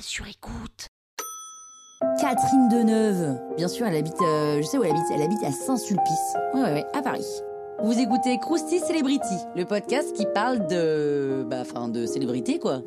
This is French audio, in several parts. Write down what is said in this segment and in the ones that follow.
sur écoute. Catherine Deneuve. Bien sûr, elle habite, euh, je à Saint-Sulpice. Ouais, ouais, ouais, à Paris. Vous écoutez Krusty Celebrity, le podcast qui parle de. Bah, enfin, de célébrité, quoi.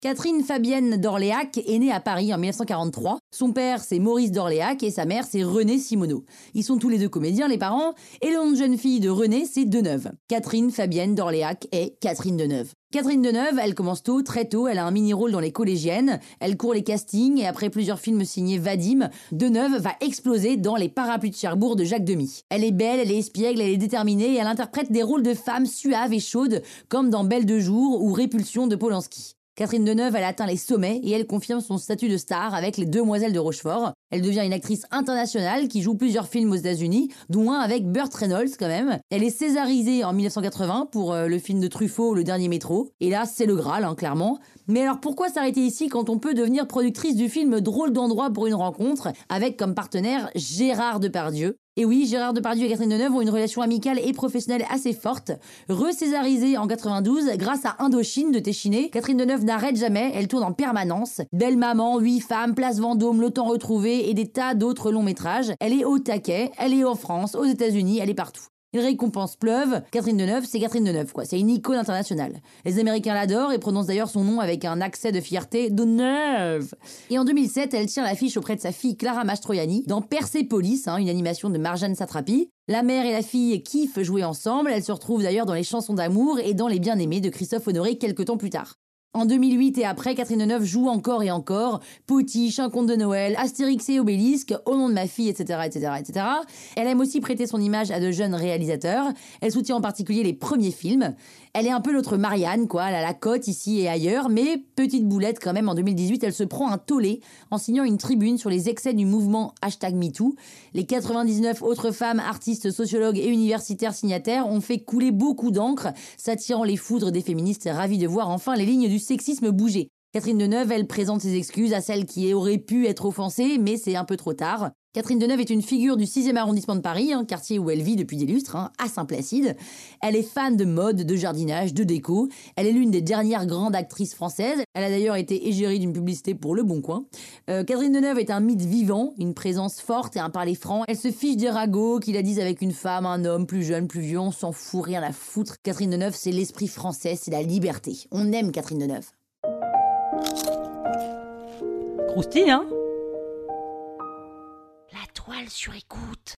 Catherine Fabienne d'Orléac est née à Paris en 1943. Son père, c'est Maurice d'Orléac et sa mère, c'est René Simoneau. Ils sont tous les deux comédiens, les parents, et le nom de jeune fille de René, c'est Deneuve. Catherine Fabienne d'Orléac est Catherine Deneuve. Catherine Deneuve, elle commence tôt, très tôt, elle a un mini-rôle dans les collégiennes, elle court les castings et après plusieurs films signés Vadim, Deneuve va exploser dans Les Parapluies de Cherbourg de Jacques Demy. Elle est belle, elle est espiègle, elle est déterminée et elle interprète des rôles de femmes suaves et chaudes comme dans Belle de jour ou Répulsion de Polanski. Catherine Deneuve, elle atteint les sommets et elle confirme son statut de star avec les Demoiselles de Rochefort. Elle devient une actrice internationale qui joue plusieurs films aux États-Unis, dont un avec Burt Reynolds quand même. Elle est césarisée en 1980 pour euh, le film de Truffaut, Le Dernier Métro. Et là, c'est le Graal, hein, clairement. Mais alors pourquoi s'arrêter ici quand on peut devenir productrice du film Drôle d'endroit pour une rencontre avec comme partenaire Gérard Depardieu? Et oui, Gérard Depardieu et Catherine Deneuve ont une relation amicale et professionnelle assez forte. Recésarisée en 92 grâce à Indochine de Téchiné, Catherine Deneuve n'arrête jamais, elle tourne en permanence. Belle maman, huit femmes, Place Vendôme, Le Temps retrouvé et des tas d'autres longs métrages. Elle est au taquet, elle est en France, aux États-Unis, elle est partout. Les récompenses pleuvent. Catherine Deneuve, c'est Catherine Deneuve, quoi. C'est une icône internationale. Les Américains l'adorent et prononcent d'ailleurs son nom avec un accès de fierté Deneuve. Et en 2007, elle tient l'affiche auprès de sa fille Clara Mastroianni dans Persepolis, hein, une animation de Marjane Satrapi. La mère et la fille kiffent jouer ensemble. Elles se retrouvent d'ailleurs dans les chansons d'amour et dans Les Bien-Aimés de Christophe Honoré quelques temps plus tard. En 2008 et après, Catherine Deneuve joue encore et encore. Potiche, Un conte de Noël, Astérix et Obélisque, Au nom de ma fille, etc., etc., etc. Elle aime aussi prêter son image à de jeunes réalisateurs. Elle soutient en particulier les premiers films. Elle est un peu notre Marianne, quoi. Elle a la cote ici et ailleurs, mais petite boulette quand même. En 2018, elle se prend un tollé en signant une tribune sur les excès du mouvement hashtag MeToo. Les 99 autres femmes, artistes, sociologues et universitaires signataires ont fait couler beaucoup d'encre, s'attirant les foudres des féministes ravis de voir enfin les lignes du sexisme bouger. Catherine Deneuve, elle présente ses excuses à celles qui auraient pu être offensées, mais c'est un peu trop tard. Catherine Deneuve est une figure du 6e arrondissement de Paris, un quartier où elle vit depuis des lustres, hein, à Saint-Placide. Elle est fan de mode, de jardinage, de déco. Elle est l'une des dernières grandes actrices françaises. Elle a d'ailleurs été égérie d'une publicité pour Le Bon Coin. Euh, Catherine Deneuve est un mythe vivant, une présence forte et un parler franc. Elle se fiche des ragots, qu'il la dise avec une femme, un homme, plus jeune, plus vieux, on s'en fout, rien à foutre. Catherine Deneuve, c'est l'esprit français, c'est la liberté. On aime Catherine Deneuve. Croustille, hein? Sur écoute.